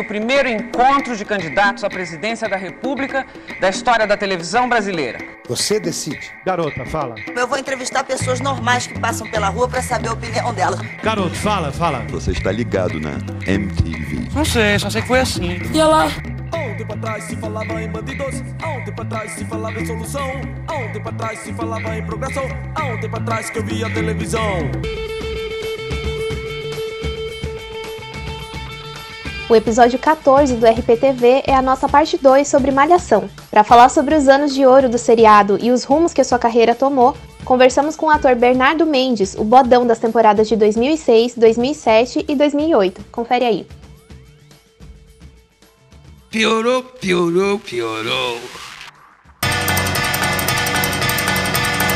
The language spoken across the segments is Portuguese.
do primeiro encontro de candidatos à presidência da República da história da televisão brasileira. Você decide. Garota, fala. Eu vou entrevistar pessoas normais que passam pela rua para saber a opinião delas. Garoto, fala, fala. Você está ligado na MTV. Não sei, só sei que foi assim. E ela? Há um tempo atrás se falava em bandidos, há um tempo atrás se falava em solução, há um tempo atrás se falava em progressão, há um tempo atrás que eu via televisão. O episódio 14 do RPTV é a nossa parte 2 sobre Malhação. Para falar sobre os anos de ouro do seriado e os rumos que sua carreira tomou, conversamos com o ator Bernardo Mendes, o bodão das temporadas de 2006, 2007 e 2008. Confere aí. Piorou, piorou, piorou.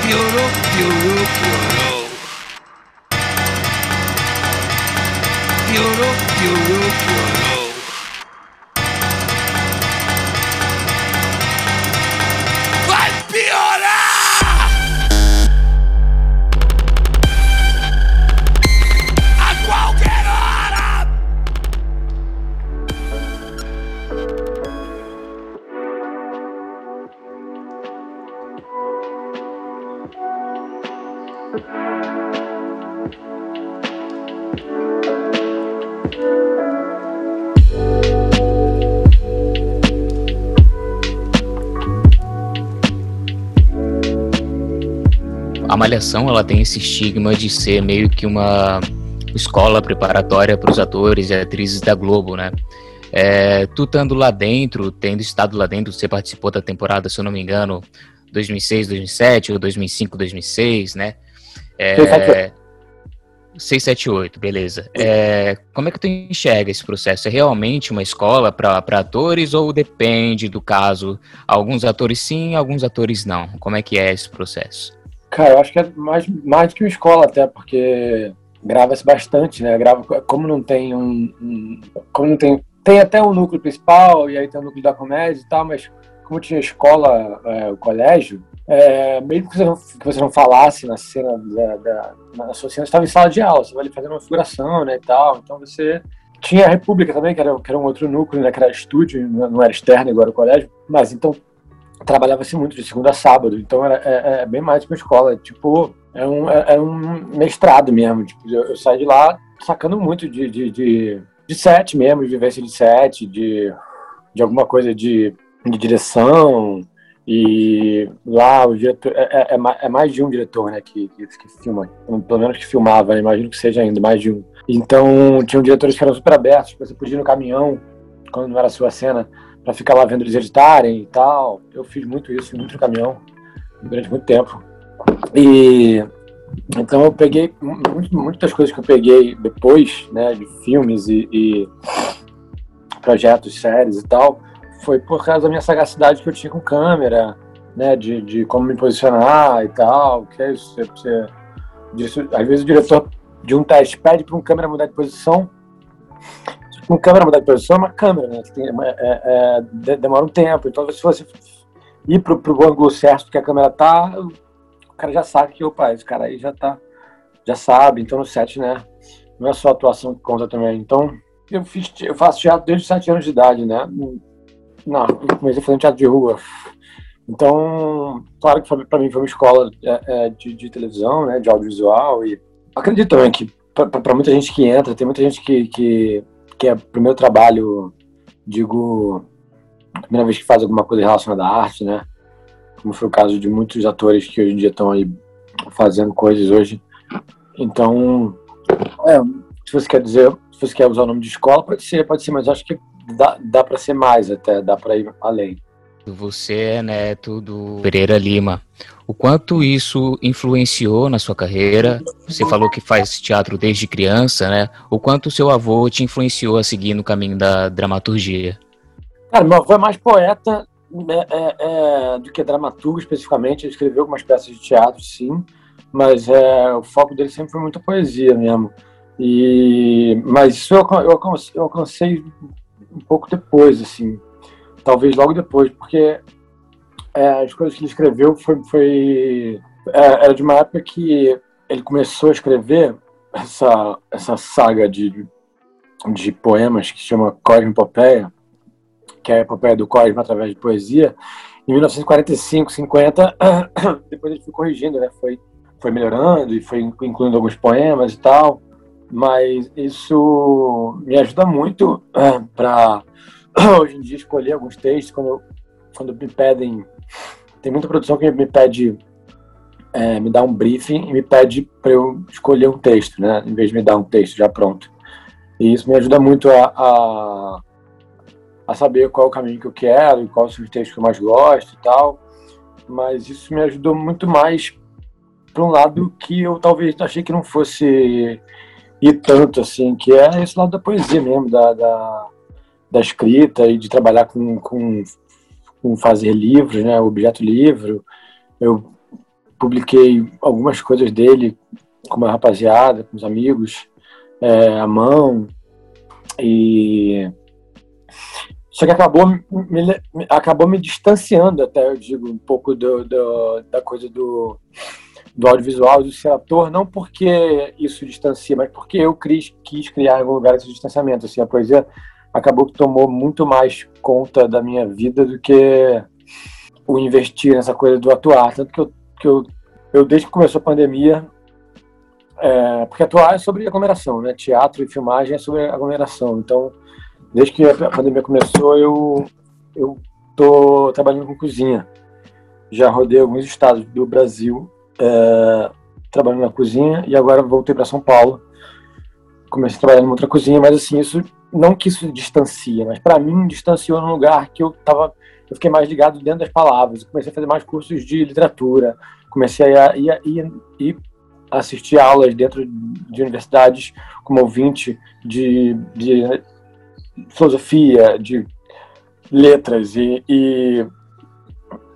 Piorou, piorou, piorou. Piorou, piorou, piorou. Malhação ela tem esse estigma de ser meio que uma escola preparatória para os atores e atrizes da Globo, né? É, tu estando lá dentro, tendo estado lá dentro, você participou da temporada, se eu não me engano, 2006, 2007 ou 2005, 2006, né? É, 678, beleza. É, como é que tu enxerga esse processo? É realmente uma escola para atores ou depende do caso? Alguns atores sim, alguns atores não. Como é que é esse processo? Cara, eu acho que é mais, mais do que uma escola até, porque grava-se bastante, né? Grava, como não tem um, um, Como não tem. Tem até um núcleo principal, e aí tem o núcleo da comédia e tal, mas como tinha escola, é, o colégio, é, mesmo que você, não, que você não falasse na cena da, da, na sua cena, você estava em sala de aula, você vai ali fazendo uma figuração, né, e tal, então você tinha a República também, que era, que era um outro núcleo, né, que era estúdio, não era externo igual o colégio, mas então trabalhava-se muito de segunda a sábado, então era é, é bem mais que uma escola, tipo, é um, é, é um mestrado mesmo, tipo, eu, eu saí de lá sacando muito de, de, de, de mesmo, de vivência de set, de, de alguma coisa de, de direção, e lá o diretor é, é, é, mais de um diretor, né, que, que, que, filma, pelo menos que filmava, né, imagino que seja ainda mais de um. Então tinham diretores que eram super abertos, você podia ir no caminhão quando não era a sua cena para ficar lá vendo eles editarem e tal. Eu fiz muito isso, muito no caminhão durante muito tempo. E então eu peguei muitas coisas que eu peguei depois, né, de filmes e, e projetos, séries e tal foi por causa da minha sagacidade que eu tinha com câmera, né, de, de como me posicionar e tal, que é isso, você, você, às vezes o diretor de um teste pede para um câmera mudar de posição, um câmera mudar de posição é uma câmera, né, tem, é, é, demora um tempo, então se você ir pro, pro ângulo certo que a câmera tá, o cara já sabe que, opa, esse cara aí já tá, já sabe, então no set, né, não é só a atuação que conta também, então eu, fiz, eu faço teatro desde 7 anos de idade, né, não, eu comecei fazendo teatro de rua. Então, claro que para mim foi uma escola é, é, de, de, televisão, né, de audiovisual. E acredito também que para muita gente que entra, tem muita gente que, que, que é primeiro trabalho, digo, primeira vez que faz alguma coisa relacionada à arte, né? Como foi o caso de muitos atores que hoje em dia estão aí fazendo coisas hoje. Então, é, se você quer dizer, se você quer usar o nome de escola, pode ser, pode ser, mas acho que dá, dá para ser mais até, dá para ir além. Você é neto do Pereira Lima. O quanto isso influenciou na sua carreira? Você falou que faz teatro desde criança, né? O quanto seu avô te influenciou a seguir no caminho da dramaturgia? Cara, meu avô é mais poeta é, é, é, do que dramaturgo especificamente. Ele escreveu algumas peças de teatro, sim, mas é, o foco dele sempre foi muita poesia mesmo. E, mas isso eu, eu, eu alcancei um pouco depois, assim, talvez logo depois, porque é, as coisas que ele escreveu foi, foi é, era de uma época que ele começou a escrever essa essa saga de de poemas que se chama Cosmo Epopeia, que é a epopeia do Cosmo através de poesia. Em 1945, 50, depois ele foi corrigindo, né? Foi, foi melhorando e foi incluindo alguns poemas e tal. Mas isso me ajuda muito para hoje em dia escolher alguns textos quando, quando me pedem. Tem muita produção que me pede é, me dar um briefing e me pede para eu escolher um texto, né? Em vez de me dar um texto já pronto. E isso me ajuda muito a, a, a saber qual é o caminho que eu quero e quais são os textos que eu mais gosto e tal. Mas isso me ajudou muito mais para um lado que eu talvez achei que não fosse ir tanto assim, que é esse lado da poesia mesmo, da, da, da escrita e de trabalhar com, com, com fazer livros, né? Objeto livro. Eu publiquei algumas coisas dele com uma rapaziada, com os amigos, é, à mão. E só que acabou me, acabou me distanciando até, eu digo, um pouco do, do, da coisa do, do audiovisual, do ser ator, não porque isso distancia, mas porque eu quis, quis criar algum lugar esse distanciamento. Assim, a poesia acabou que tomou muito mais conta da minha vida do que o investir nessa coisa do atuar. Tanto que eu, que eu, eu desde que começou a pandemia, é, porque atuar é sobre aglomeração, né? Teatro e filmagem é sobre aglomeração. Então, desde que a pandemia começou, eu eu tô trabalhando com cozinha. Já rodei alguns estados do Brasil é, trabalhando na cozinha e agora voltei para São Paulo. Comecei a trabalhar em outra cozinha, mas assim, isso não que isso distancia, mas para mim distanciou num lugar que eu tava eu fiquei mais ligado dentro das palavras. Comecei a fazer mais cursos de literatura, comecei a ir, ir, ir assistir aulas dentro de universidades como ouvinte de, de filosofia, de letras e, e,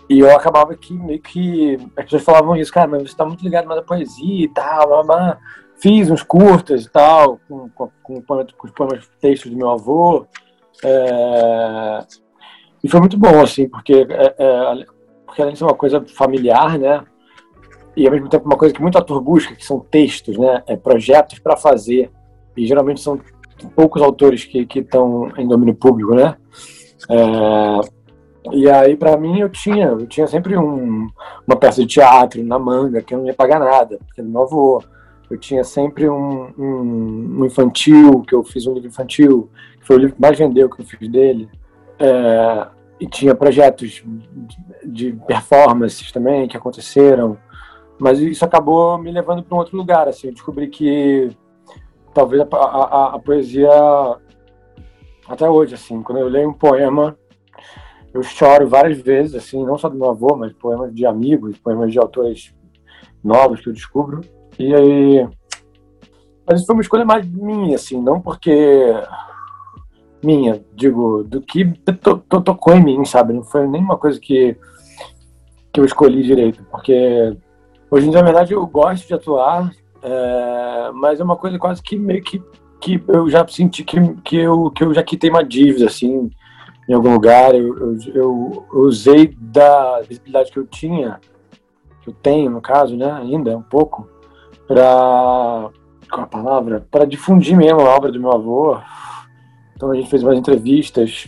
e, eu acabava que meio que as pessoas falavam isso, cara, mas você está muito ligado mais à poesia e tal, mas fiz uns curtas e tal com, com, com, com os poemas textos do meu avô é, e foi muito bom assim porque é, é, porque além de ser uma coisa familiar, né? e ao mesmo tempo uma coisa que muito ator busca, que são textos, né, é, projetos para fazer, e geralmente são poucos autores que estão em domínio público, né, é, e aí para mim eu tinha, eu tinha sempre um, uma peça de teatro na manga, que eu não ia pagar nada, porque meu avô, eu tinha sempre um, um, um, infantil, que eu fiz um livro infantil, que foi o livro que mais vendeu que eu fiz dele, é, e tinha projetos de, de performances também que aconteceram, mas isso acabou me levando para um outro lugar. Assim, eu descobri que talvez a, a, a, poesia até hoje, assim, quando eu leio um poema, eu choro várias vezes, assim, não só do meu avô, mas poemas de amigos, poemas de autores novos que eu descubro. E aí, mas foi uma escolha mais minha, assim, não porque minha, digo, do que to, to, tocou em mim, sabe? Não foi nenhuma coisa que que eu escolhi direito, porque Hoje em dia, na verdade, eu gosto de atuar, é, mas é uma coisa quase que meio que, que eu já senti que, que, eu, que eu já quitei uma dívida, assim, em algum lugar. Eu, eu, eu, usei da visibilidade que eu tinha, que eu tenho, no caso, né, ainda, um pouco, para. Qual a palavra? Para difundir mesmo a obra do meu avô. Então a gente fez umas entrevistas.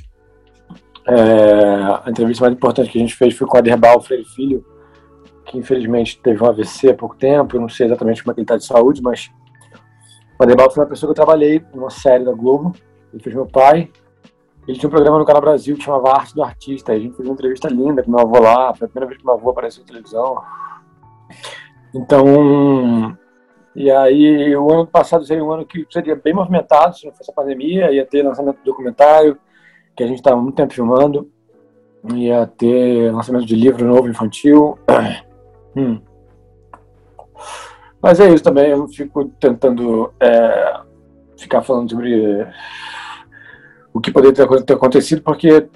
É, a entrevista mais importante que a gente fez foi com a Derbal Freire Filho, que infelizmente teve um AVC há pouco tempo, eu não sei exatamente como é que ele está de saúde, mas o Adebaldo foi uma pessoa que eu trabalhei numa série da Globo, ele fez meu pai, ele tinha um programa no Canal Brasil que chamava Arte do Artista, a gente fez uma entrevista linda com meu avô lá, foi a primeira vez que meu avô apareceu na televisão. Então, e aí o ano passado seria um ano que seria bem movimentado, se não fosse a pandemia, ia ter lançamento do documentário, que a gente estava muito tempo filmando, ia ter lançamento de livro novo infantil, Hum. Mas é isso também, eu não fico tentando é, ficar falando sobre o que poderia ter, ter acontecido, porque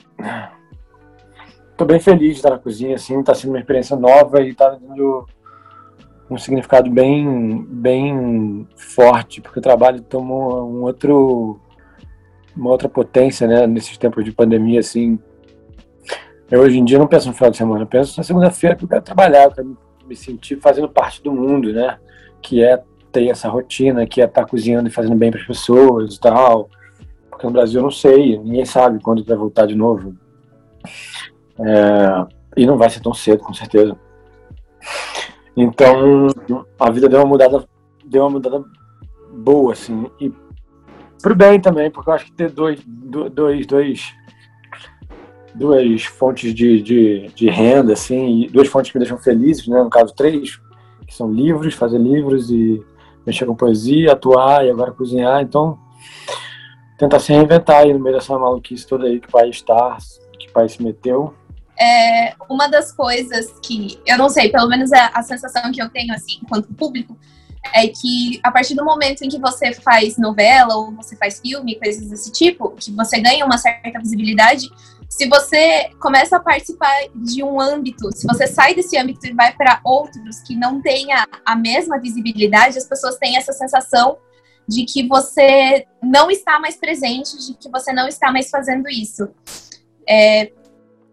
estou bem feliz de estar na cozinha, assim, está sendo uma experiência nova e está dando um significado bem, bem forte, porque o trabalho tomou um outro, uma outra potência, né, nesses tempos de pandemia, assim. Eu hoje em dia não penso no final de semana, eu penso na segunda-feira que eu quero trabalhar, eu quero me sentir fazendo parte do mundo, né? Que é ter essa rotina, que é estar cozinhando e fazendo bem para as pessoas e tal. Porque no Brasil eu não sei, ninguém sabe quando vai voltar de novo. É, e não vai ser tão cedo, com certeza. Então, a vida deu uma mudada, deu uma mudada boa, assim. E pro bem também, porque eu acho que ter dois, dois, dois duas fontes de, de, de renda, assim, duas fontes que me deixam felizes, né? No caso, três, que são livros, fazer livros e mexer com poesia, atuar e agora cozinhar. Então, tentar se reinventar aí no meio dessa maluquice toda aí que o país está, que o país se meteu. É, uma das coisas que, eu não sei, pelo menos é a sensação que eu tenho, assim, enquanto público, é que a partir do momento em que você faz novela ou você faz filme, coisas desse tipo, que você ganha uma certa visibilidade, se você começa a participar de um âmbito, se você sai desse âmbito e vai para outros que não tenha a mesma visibilidade, as pessoas têm essa sensação de que você não está mais presente, de que você não está mais fazendo isso. É,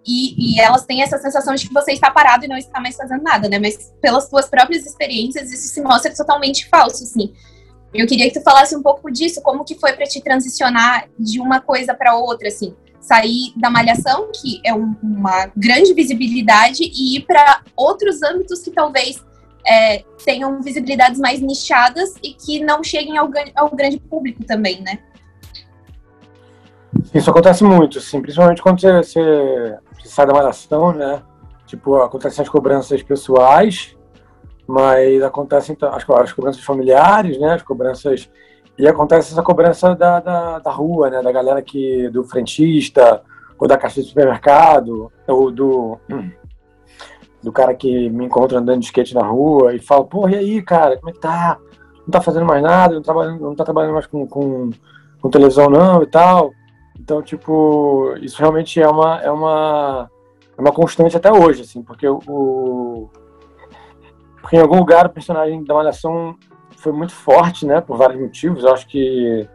e, e, elas têm essa sensação de que você está parado e não está mais fazendo nada, né? Mas pelas suas próprias experiências, isso se mostra totalmente falso, assim. Eu queria que tu falasse um pouco disso, como que foi para te transicionar de uma coisa para outra, assim. Sair da malhação, que é um, uma grande visibilidade, e ir para outros âmbitos que talvez é, tenham visibilidades mais nichadas e que não cheguem ao, ao grande público também, né? Isso acontece muito, assim, principalmente quando você, você, você sai da malhação, né? Tipo, acontecem as cobranças pessoais, mas acontecem as, as cobranças familiares, né? As cobranças e acontece essa cobrança da, da, da, rua, né? Da galera que do frentista ou da caixa de supermercado ou do do cara que me encontra andando de skate na rua e fala, porra, e aí, cara, como é que tá? Não tá fazendo mais nada, não, trabalhando, não tá trabalhando mais com, com, com televisão não e tal. Então, tipo, isso realmente é uma, é uma, é uma constante até hoje, assim, porque o, porque em algum lugar o personagem da Malhação foi muito forte, né, por vários motivos. Eu acho que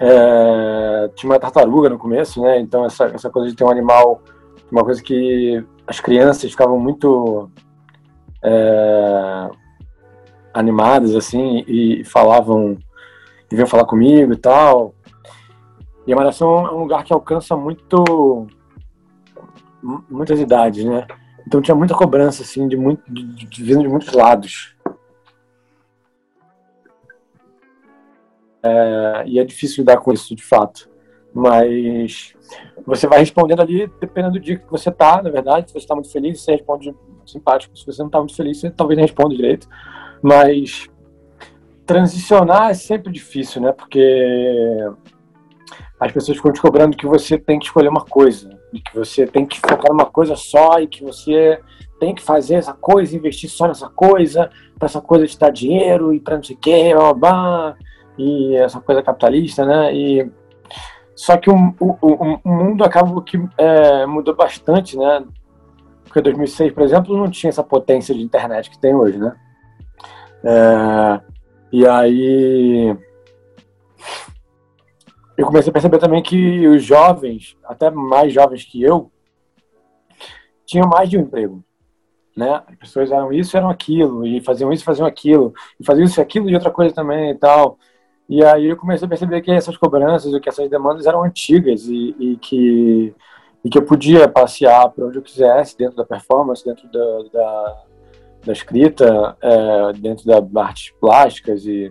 é, tinha uma tartaruga no começo, né, então essa, essa coisa de ter um animal, uma coisa que as crianças ficavam muito é, animadas, assim, e falavam, e vinham falar comigo e tal. E a Malhação é um lugar que alcança muito muitas idades, né? Então tinha muita cobrança, assim, de, muito, de, de, vindo de muitos lados. É, e é difícil lidar com isso, de fato. Mas você vai respondendo ali, dependendo do dia que você tá, na verdade. Se você está muito feliz, você responde simpático. Se você não está muito feliz, você talvez não responda direito. Mas transicionar é sempre difícil, né? Porque as pessoas ficam te cobrando que você tem que escolher uma coisa, e que você tem que focar numa coisa só, e que você tem que fazer essa coisa, investir só nessa coisa, para essa coisa te dar dinheiro, e para não sei o blá, blá, e essa coisa capitalista, né? E, só que o, o, o mundo acaba que é, mudou bastante, né? Porque 2006, por exemplo, não tinha essa potência de internet que tem hoje, né? É, e aí eu comecei a perceber também que os jovens, até mais jovens que eu, tinham mais de um emprego. Né? As pessoas eram isso, eram aquilo, e faziam isso, faziam aquilo, e faziam isso e aquilo e outra coisa também e tal. E aí eu comecei a perceber que essas cobranças, que essas demandas eram antigas e, e que e que eu podia passear para onde eu quisesse dentro da performance, dentro da, da, da escrita, é, dentro da artes plásticas e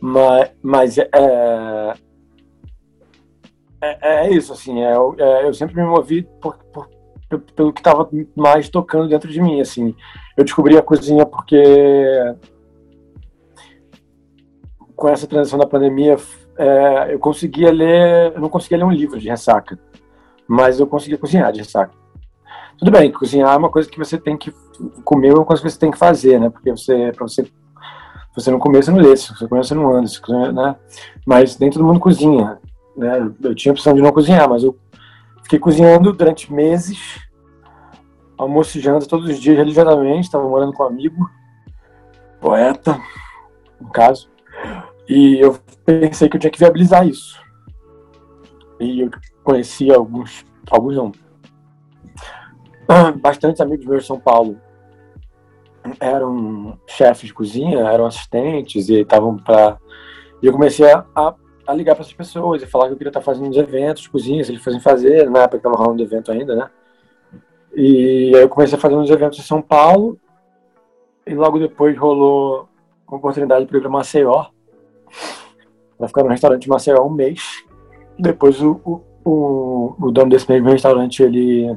mas, mas é, é, é isso, assim, é, é, eu sempre me movi por, por, pelo que estava mais tocando dentro de mim, assim. Eu descobri a cozinha porque com essa transição da pandemia, é, eu conseguia ler, eu não conseguia ler um livro de ressaca, mas eu conseguia cozinhar de ressaca. Tudo bem, cozinhar é uma coisa que você tem que comer, é uma coisa que você tem que fazer, né? Porque você, para você você não comer, você não lê. Se você comer, você não anda. Você, né? Mas nem todo mundo cozinha. Né? Eu tinha a opção de não cozinhar, mas eu fiquei cozinhando durante meses, almoço e janta todos os dias religiosamente. Estava morando com um amigo, poeta, no caso. E eu pensei que eu tinha que viabilizar isso. E eu conheci alguns, alguns não, bastante amigos meus de São Paulo eram chefes de cozinha, eram assistentes e estavam para E eu comecei a, a, a ligar para essas pessoas e falar que eu queria estar fazendo uns eventos, cozinhas, eles faziam fazer, na época estava rolando evento ainda, né? E aí eu comecei a fazer uns eventos em São Paulo e logo depois rolou uma oportunidade para ir para Maceió, para ficar no restaurante Maceió um mês. Depois o, o, o, o dono desse mesmo restaurante, ele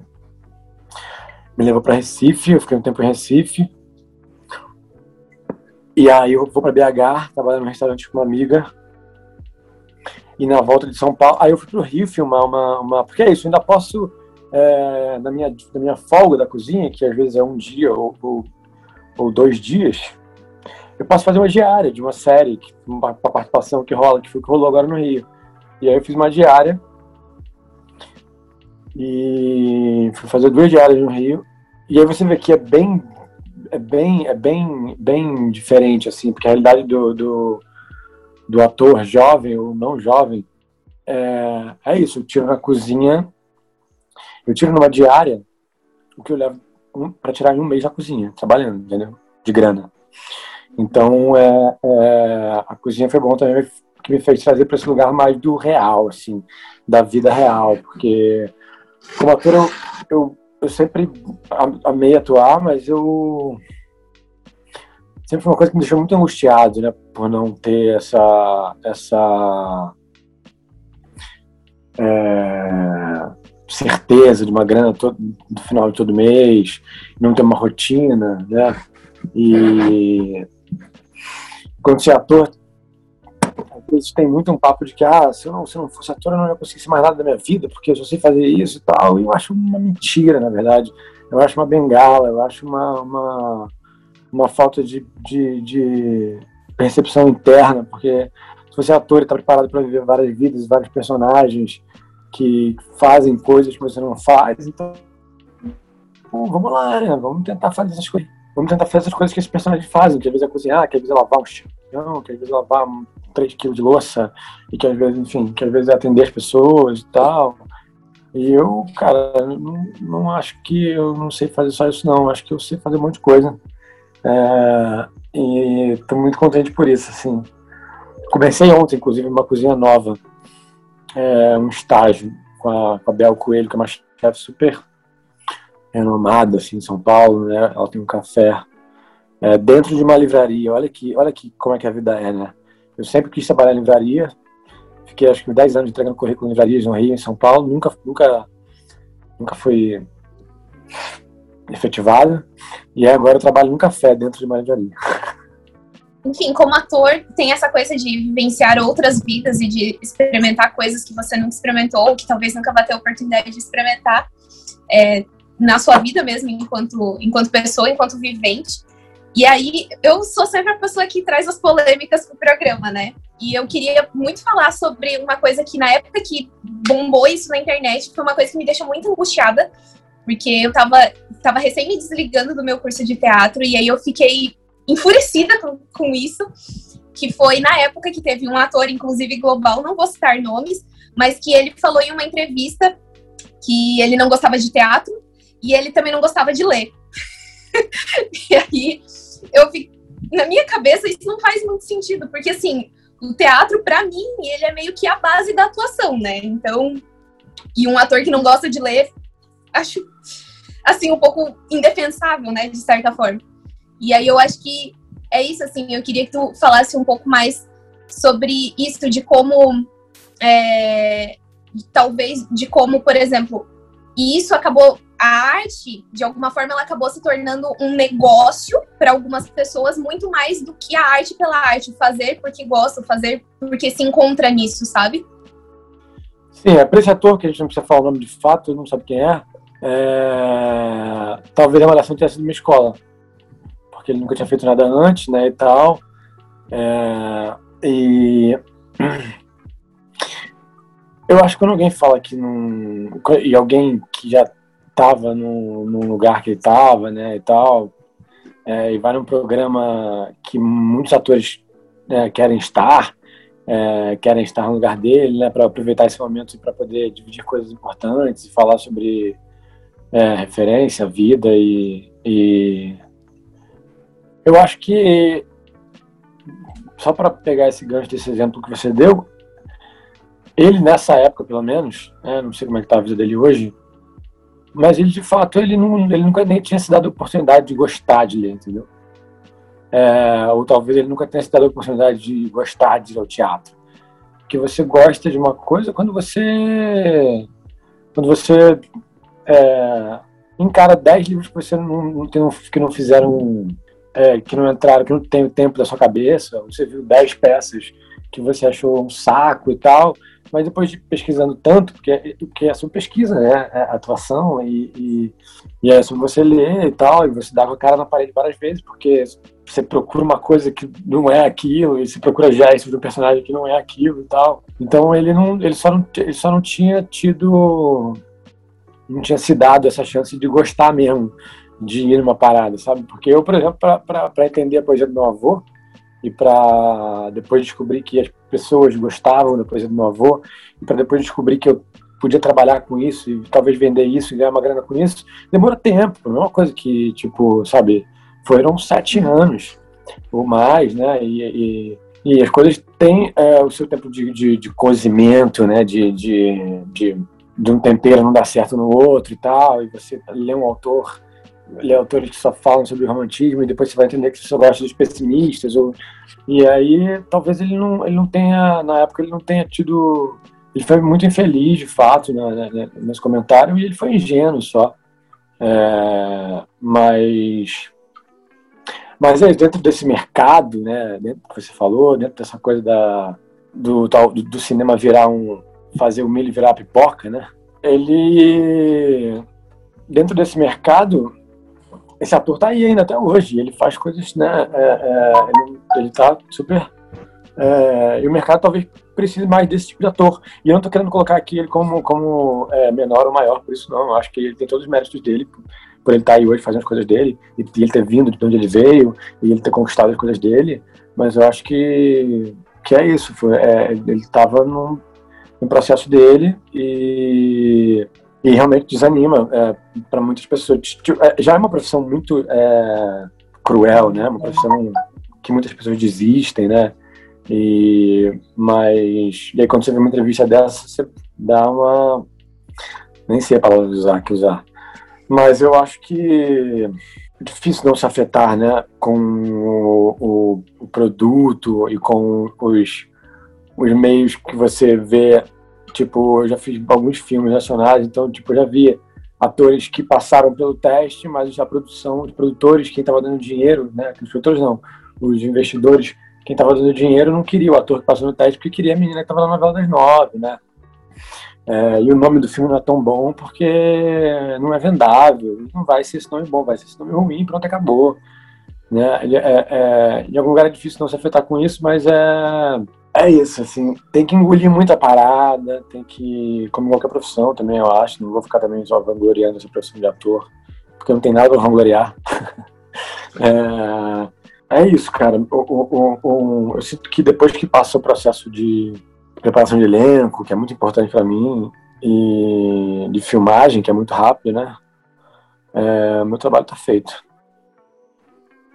me levou para Recife, eu fiquei um tempo em Recife. E aí eu vou para BH, trabalhar no restaurante com uma amiga. E na volta de São Paulo, aí eu fui pro Rio filmar uma, uma porque é isso, ainda posso é, na minha na minha folga da cozinha, que às vezes é um dia ou, ou, ou dois dias, eu posso fazer uma diária de uma série, uma participação que rola, que foi que rolou agora no Rio. E aí eu fiz uma diária e fui fazer duas diárias no Rio. E aí você vê que é bem é bem é bem bem diferente assim, porque a realidade do, do, do ator jovem ou não jovem é, é isso, eu tiro na cozinha, eu tiro numa diária o que eu levo um, para tirar em um mês na cozinha, trabalhando, entendeu? De grana. Então, é, é, a cozinha foi bom também, que me fez trazer para esse lugar mais do real, assim, da vida real, porque como ator eu, eu, eu sempre amei atuar, mas eu sempre foi uma coisa que me deixou muito angustiado, né, por não ter essa essa é, certeza de uma grana todo, no final de todo mês, não ter uma rotina, né, e quando você é ator vezes tem muito um papo de que ah, se eu não, se eu não fosse ator, eu não ia conseguir mais nada da minha vida, porque eu só sei fazer isso e tal. E eu acho uma mentira, na verdade. Eu acho uma bengala, eu acho uma, uma, uma falta de, de, de percepção interna, porque se você é ator e está preparado para viver várias vidas, vários personagens que fazem coisas que você não faz, então bom, vamos lá, né? Vamos tentar fazer essas coisas. Vamos tentar fazer essas coisas que esses personagens fazem, que às vezes é cozinhar, que às vezes é lavar um chão, que às vezes é lavar 3 quilos de louça e que às vezes, enfim, que às vezes é atender as pessoas e tal. E eu, cara, não, não acho que eu não sei fazer só isso, não. Acho que eu sei fazer um monte de coisa. É, e estou muito contente por isso, assim. Comecei ontem, inclusive, uma cozinha nova, é, um estágio com a, com a Bel Coelho, que é uma chefe super renomada, assim, em São Paulo, né? Ela tem um café é, dentro de uma livraria. Olha que, olha que como é que a vida é, né? Eu sempre quis trabalhar em livraria. Fiquei acho que 10 anos entregando currículo em livrarias no Rio, em São Paulo. Nunca, nunca, nunca foi efetivado. E agora eu trabalho num café dentro de uma livraria. Enfim, como ator, tem essa coisa de vivenciar outras vidas e de experimentar coisas que você nunca experimentou, ou que talvez nunca vai ter oportunidade de experimentar é, na sua vida mesmo, enquanto, enquanto pessoa, enquanto vivente. E aí, eu sou sempre a pessoa que traz as polêmicas pro programa, né? E eu queria muito falar sobre uma coisa que, na época que bombou isso na internet, foi uma coisa que me deixou muito angustiada, porque eu tava, tava recém me desligando do meu curso de teatro, e aí eu fiquei enfurecida com, com isso, que foi na época que teve um ator, inclusive global, não vou citar nomes, mas que ele falou em uma entrevista que ele não gostava de teatro e ele também não gostava de ler. e aí eu na minha cabeça isso não faz muito sentido, porque assim, o teatro para mim, ele é meio que a base da atuação, né? Então, e um ator que não gosta de ler, acho assim um pouco indefensável, né, de certa forma. E aí eu acho que é isso assim, eu queria que tu falasse um pouco mais sobre isso de como é, talvez de como, por exemplo, e isso acabou a arte, de alguma forma, ela acabou se tornando um negócio para algumas pessoas muito mais do que a arte pela arte, fazer porque gosta, fazer porque se encontra nisso, sabe? Sim, é para esse ator que a gente não precisa falar o nome de fato, não sabe quem é, é... talvez a Malhação tenha sido uma escola, porque ele nunca tinha feito nada antes, né, e tal. É... E eu acho que quando alguém fala que não. E alguém que já estava no, no, lugar que ele estava, né, e tal, é, e vai num programa que muitos atores né, querem estar, é, querem estar no lugar dele, né, para aproveitar esse momento para poder dividir coisas importantes e falar sobre é, referência, vida e, e eu acho que só para pegar esse gancho desse exemplo que você deu, ele nessa época, pelo menos, né, não sei como é que tá a vida dele hoje, mas ele de fato ele, não, ele nunca nem tinha se dado a oportunidade de gostar de ler, entendeu? É, ou talvez ele nunca tenha se dado a oportunidade de gostar de ir ao teatro. Porque você gosta de uma coisa quando você quando você é, encara 10 livros que você não, que não fizeram é, que não entraram, que não tem o tempo da sua cabeça, você viu 10 peças que você achou um saco e tal, mas depois de pesquisando tanto, porque, porque é sobre pesquisa, né? É atuação, e, e, e é sobre você ler e tal, e você dá com a cara na parede várias vezes, porque você procura uma coisa que não é aquilo, e você procura gestos um personagem que não é aquilo e tal. Então ele não, ele só não, ele só não tinha tido, não tinha se dado essa chance de gostar mesmo de ir numa parada, sabe? Porque eu, por exemplo, para entender a poesia do meu avô, e para depois descobrir que as pessoas gostavam da do meu avô e para depois descobrir que eu podia trabalhar com isso e talvez vender isso e ganhar uma grana com isso, demora tempo, não é uma coisa que, tipo, sabe, foram sete anos ou mais, né, e, e, e as coisas têm é, o seu tempo de, de, de cozimento, né, de, de, de, de um tempero não dar certo no outro e tal, e você lê um autor ler autores que só falam sobre o romantismo e depois você vai entender que você só gosta dos pessimistas ou e aí talvez ele não ele não tenha na época ele não tenha tido ele foi muito infeliz de fato né, né, comentário e ele foi ingênuo só. É, mas mas é, dentro desse mercado né dentro que você falou dentro dessa coisa da do do, do cinema virar um fazer o milho virar pipoca né ele dentro desse mercado esse ator tá aí ainda até hoje. Ele faz coisas, né? É, é, ele, ele tá super. É, e o mercado talvez precise mais desse tipo de ator. E eu não tô querendo colocar aqui ele como, como é, menor ou maior por isso, não. Eu acho que ele tem todos os méritos dele, por, ele estar tá aí hoje fazendo as coisas dele, e, e, ele ter vindo de onde ele veio, e ele ter conquistado as coisas dele. Mas eu acho que, que é isso. Foi, é, ele estava no, no processo dele e e realmente desanima é, para muitas pessoas. É, já é uma profissão muito é, cruel, né? Uma profissão que muitas pessoas desistem, né? E mas e aí quando você vê uma entrevista dessa, você dá uma nem sei a palavra usar que usar, mas eu acho que é difícil não se afetar, né? Com o, o, o produto e com os os meios que você vê Tipo, eu já fiz alguns filmes nacionais, então, tipo, eu já vi atores que passaram pelo teste, mas a produção, os produtores, quem estava dando dinheiro, né? Os produtores não, os investidores, quem estava dando dinheiro não queria o ator que passou no teste, porque queria a menina que estava na novela das nove, né? É, e o nome do filme não é tão bom porque não é vendável, não vai ser esse nome bom, vai ser esse nome ruim, pronto, acabou. Né? É, é, em algum lugar é difícil não se afetar com isso, mas é é isso, assim, tem que engolir muita parada, tem que, como qualquer profissão também, eu acho, não vou ficar também só vangloriando essa profissão de ator, porque não tem nada pra vangloriar. é, é isso, cara. O, o, o, eu sinto que depois que passa o processo de preparação de elenco, que é muito importante para mim, e de filmagem, que é muito rápido, né? É, meu trabalho tá feito.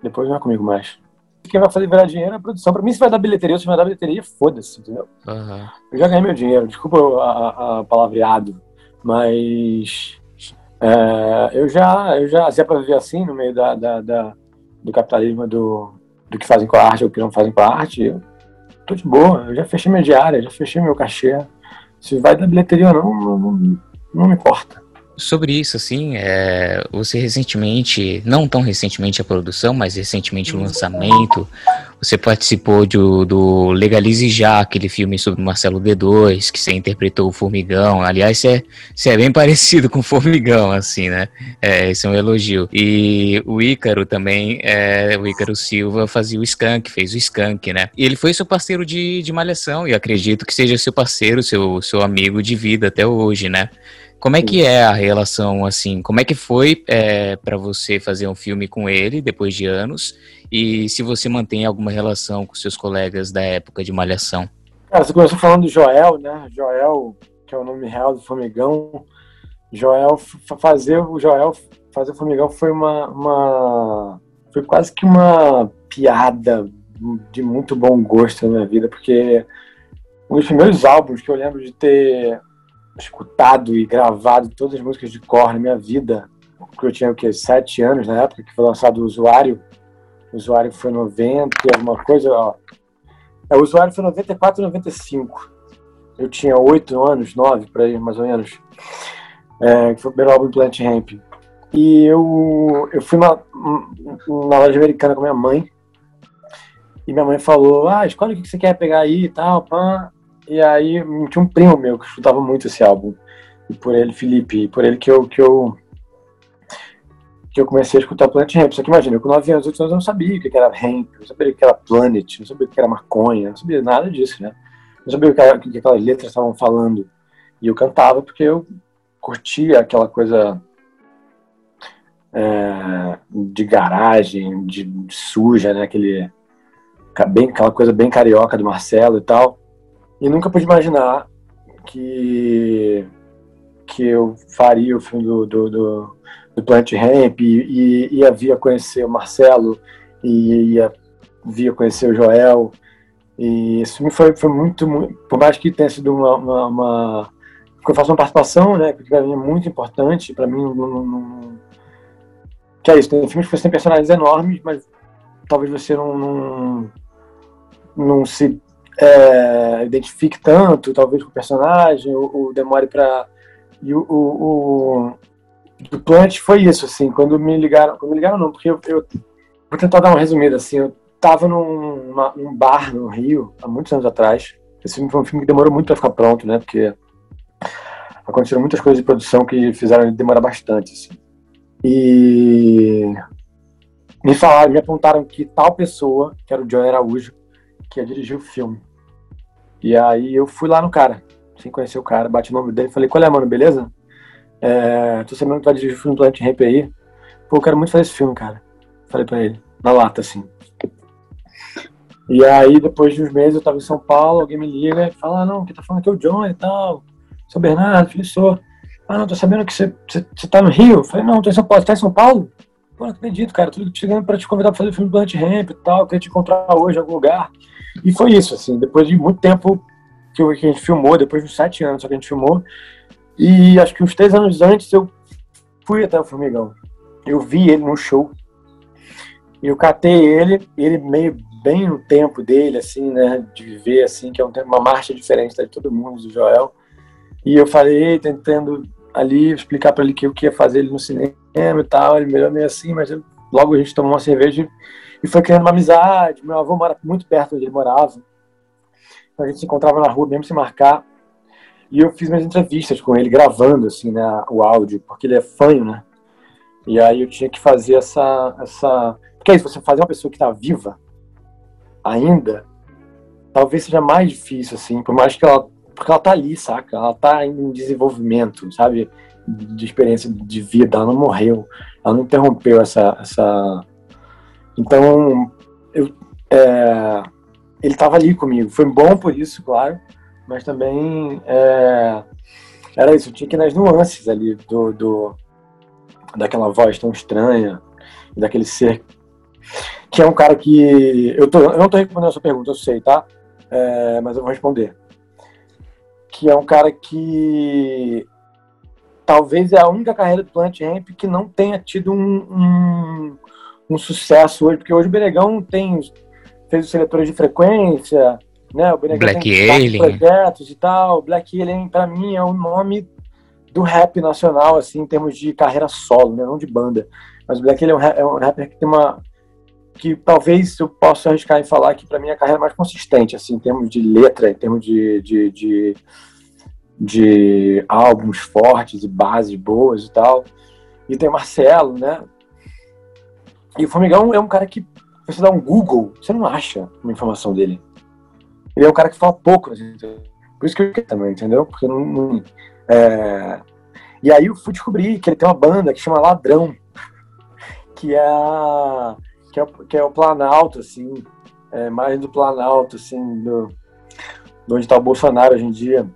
Depois não é comigo mais quem vai fazer virar dinheiro é a produção. Pra mim, se vai dar bilheteria ou se vai dar bilheteria, foda-se, entendeu? Uhum. Eu já ganhei meu dinheiro, desculpa a, a palavreado, mas é, eu já, eu já, se é pra viver assim, no meio da, da, da, do capitalismo, do, do que fazem com a arte ou que não fazem com a arte, eu tô de boa, eu já fechei minha diária, já fechei meu cachê. Se vai dar bilheteria ou não, não, não, não me importa. Sobre isso, assim, é, você recentemente, não tão recentemente a produção, mas recentemente o lançamento, você participou de, do Legalize Já, aquele filme sobre Marcelo D2, que você interpretou o Formigão. Aliás, você é, você é bem parecido com o Formigão, assim, né? É, esse é um elogio. E o Ícaro também, é, o Ícaro Silva fazia o Skank, fez o Skank, né? E ele foi seu parceiro de, de malhação, e acredito que seja seu parceiro, seu, seu amigo de vida até hoje, né? Como é que é a relação, assim? Como é que foi é, para você fazer um filme com ele depois de anos? E se você mantém alguma relação com seus colegas da época de Malhação? Cara, você começou falando do Joel, né? Joel, que é o nome real do Formigão. Joel, fazer o Joel fazer o Formigão foi uma, uma foi quase que uma piada de muito bom gosto na minha vida, porque um dos primeiros álbuns que eu lembro de ter escutado e gravado todas as músicas de cor na minha vida, que eu tinha o quê? Sete anos na época, que foi lançado o Usuário. O Usuário foi 90 e alguma coisa, ó. É, o Usuário foi 94 e 95. Eu tinha oito anos, nove, por aí, mais ou menos. É, que foi o primeiro álbum Plant Ramp. E eu, eu fui na, na loja americana com minha mãe. E minha mãe falou: Ah, escolhe o que você quer pegar aí e tal. Pá. E aí tinha um primo meu que escutava muito esse álbum. E por ele, Felipe, e por ele que eu, que eu, que eu comecei a escutar Planet Ramp. Só que imagina, eu com 9 anos, 8 anos, eu não sabia o que era Ramp, não sabia o que era Planet, não sabia o que era maconha, não sabia nada disso, né? Não sabia o que, era, o que aquelas letras estavam falando. E eu cantava porque eu curtia aquela coisa é, de garagem, de, de suja, né? Aquele, bem, aquela coisa bem carioca do Marcelo e tal. E nunca pude imaginar que, que eu faria o filme do, do, do, do Plant Ramp e, e ia vir conhecer o Marcelo e ia vir conhecer o Joel. E esse filme foi, foi muito, muito, por mais que tenha sido uma, uma, uma eu faço uma participação, né, que para mim é muito importante, para mim não, não, não, que é isso, tem filmes que você tem personagens enormes, mas talvez você não, não, não se é, identifique tanto, talvez, com o personagem, ou, ou demore para. E o, o, o, Plant foi isso, assim, quando me ligaram. Quando me ligaram, não, porque eu, eu vou tentar dar uma resumida, assim, eu tava num, uma, bar no Rio, há muitos anos atrás. Esse filme foi um filme que demorou muito para ficar pronto, né, porque aconteceram muitas coisas de produção que fizeram ele demorar bastante, assim. E me falaram, me apontaram que tal pessoa, que era o John Araújo, que ia dirigir o filme. E aí eu fui lá no cara, sem conhecer o cara, bati o nome dele falei, qual é, mano, beleza? É, tô sabendo que vai dirigir o filme do Planet Ramp aí. Pô, eu quero muito fazer esse filme, cara. Falei pra ele, na lata, assim. E aí, depois de uns meses, eu tava em São Paulo, alguém me liga e fala, ah, não, quem tá falando aqui é o John e tal. Sou Bernardo, filho, sou. Ah, não, tô sabendo que você, tá no Rio. Falei, não, tô em São Paulo. Você tá em São Paulo? Pô, não acredito, cara. Tô chegando pra te convidar pra fazer o filme do Ramp e tal. Queria te encontrar hoje em algum lugar. E foi isso, assim, depois de muito tempo que a gente filmou, depois de uns sete anos só que a gente filmou, e acho que uns três anos antes eu fui até o Formigão. Eu vi ele no show, eu catei ele, ele meio bem no tempo dele, assim, né, de viver, assim, que é um uma marcha diferente de todo mundo, do Joel. E eu falei, tentando ali explicar para ele que eu queria fazer ele no cinema e tal, ele melhor meio assim, mas logo a gente tomou uma cerveja e foi criando uma amizade. Meu avô mora muito perto onde ele morava. Então a gente se encontrava na rua mesmo sem marcar. E eu fiz minhas entrevistas com ele, gravando assim, né, o áudio, porque ele é fanho, né? E aí eu tinha que fazer essa. essa... Porque é isso, você fazer uma pessoa que está viva ainda, talvez seja mais difícil, assim, por mais que ela. Porque ela tá ali, saca? Ela tá em desenvolvimento, sabe? De experiência de vida, ela não morreu, ela não interrompeu essa, essa, então, eu, é, ele estava ali comigo. Foi bom por isso, claro, mas também é, era isso. Eu tinha que ir nas nuances ali do, do, daquela voz tão estranha, daquele ser que é um cara que eu, tô, eu não estou respondendo a sua pergunta, eu sei, tá? É, mas eu vou responder. Que é um cara que talvez é a única carreira do Plant Ramp que não tenha tido um, um um sucesso hoje, porque hoje o Benegão tem fez os seletores de frequência, né? O Benegão Black tem Alien. projetos e tal. Black Alien para mim é o nome do rap nacional assim, em termos de carreira solo, né? não de banda. Mas o Black Alien é um, é um rapper que tem uma que talvez eu possa arriscar em falar que para mim é a carreira mais consistente, assim, em termos de letra, em termos de, de, de, de álbuns fortes e bases boas e tal. E tem Marcelo, né? E o Formigão é um cara que você dá um Google, você não acha uma informação dele. Ele é um cara que fala pouco, por isso que eu também, entendeu? Porque não. não é... E aí eu fui descobrir que ele tem uma banda que chama Ladrão, que é, que é, que é o Planalto, assim, é, mais do Planalto, assim, do, de onde está o Bolsonaro hoje em dia.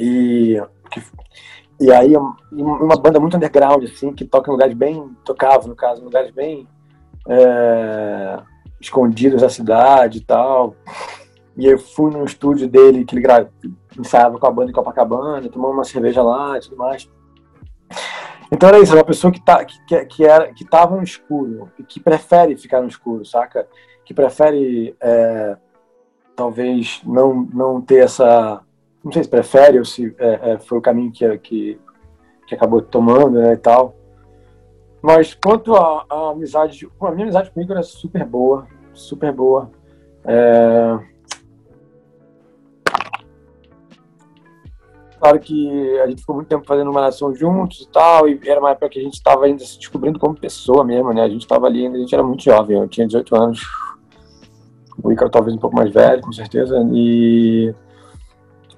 E, que, e aí, uma banda muito underground, assim, que toca em lugares bem. tocava, no caso, em lugares bem. É, escondidos da cidade e tal. E eu fui no estúdio dele, que ele gra... ensaiava com a banda em Copacabana, tomando uma cerveja lá e tudo mais. Então era isso, uma pessoa que, tá, que, que, era, que tava no escuro, que prefere ficar no escuro, saca? Que prefere, é, talvez, não, não ter essa... Não sei se prefere ou se é, é, foi o caminho que, que, que acabou tomando né, e tal. Mas quanto à amizade, a minha amizade comigo era super boa, super boa. É... Claro que a gente ficou muito tempo fazendo uma nação juntos e tal, e era uma época que a gente estava ainda se descobrindo como pessoa mesmo, né? A gente estava ali, a gente era muito jovem, eu tinha 18 anos, o Ícaro talvez um pouco mais velho, com certeza, e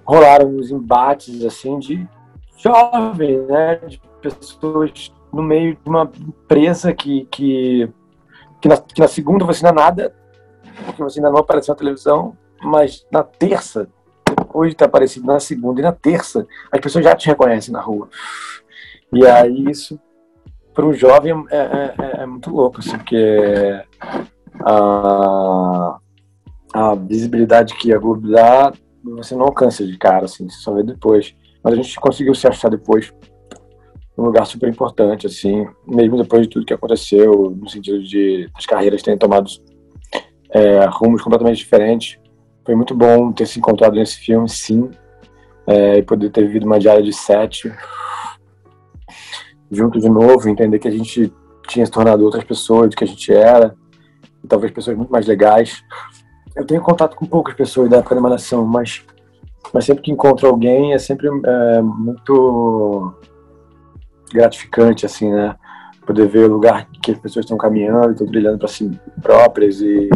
rolaram uns embates, assim, de jovem, né? De pessoas no meio de uma empresa que, que, que, na, que na segunda você não é nada, porque você ainda não apareceu na televisão, mas na terça, depois de ter aparecido na segunda e na terça, as pessoas já te reconhecem na rua. E aí isso, para um jovem, é, é, é, é, muito louco, assim, porque a, a visibilidade que a Globo dá, você não alcança de cara, assim, você só vê depois. Mas a gente conseguiu se achar depois um lugar super importante, assim, mesmo depois de tudo que aconteceu, no sentido de as carreiras terem tomado é, rumos completamente diferentes. Foi muito bom ter se encontrado nesse filme, sim, é, e poder ter vivido uma diária de sete junto de novo, entender que a gente tinha se tornado outras pessoas do que a gente era, e talvez pessoas muito mais legais. Eu tenho contato com poucas pessoas da época da Malhação, mas, mas sempre que encontro alguém é sempre é, muito gratificante, assim, né? Poder ver o lugar que as pessoas estão caminhando, estão trilhando para si próprias e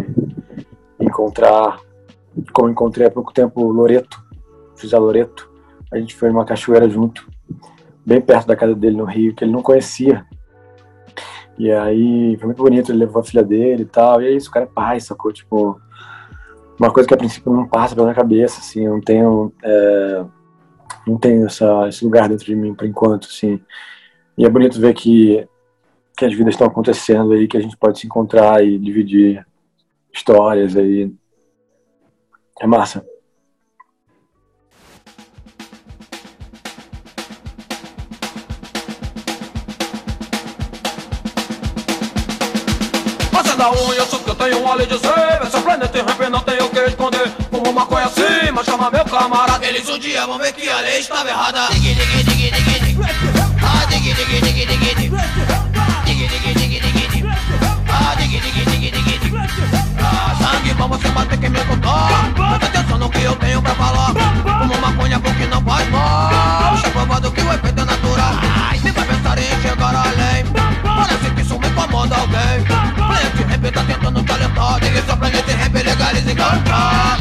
encontrar, como encontrei há pouco tempo, Loreto, José Loreto. A gente foi numa cachoeira junto, bem perto da casa dele no Rio, que ele não conhecia. E aí foi muito bonito, ele levou a filha dele e tal. E é isso, o cara é pai, sacou? Tipo, uma coisa que a princípio não passa pela minha cabeça, assim, eu não tenho. É, não tenho essa, esse lugar dentro de mim por enquanto, assim. E é bonito ver que, que as vidas estão acontecendo aí, que a gente pode se encontrar e dividir histórias aí. É massa. Eu sou que eu tenho um dizer Esse planeta maconha assim, mas chama meu camarada Eles um dia vão ver que a lei estava errada Diggy, diggy, diggy, diggy, diggy. Ah, diggy, diggy, diggy, diggy, diggy. Diggy, diggy, diggy, diggy, diggy. Ah, diggy, diggy, diggy, diggy, diggy. Ah, sangue bom você bater quem me contou Presta atenção no que eu tenho pra falar Fumo maconha porque não faz mal Já provado que o efeito é natural Nem vai pensar em chegar além Parece que isso me incomoda alguém rap tá tentando talentar Ninguém só pra esse rap legaliza e cantar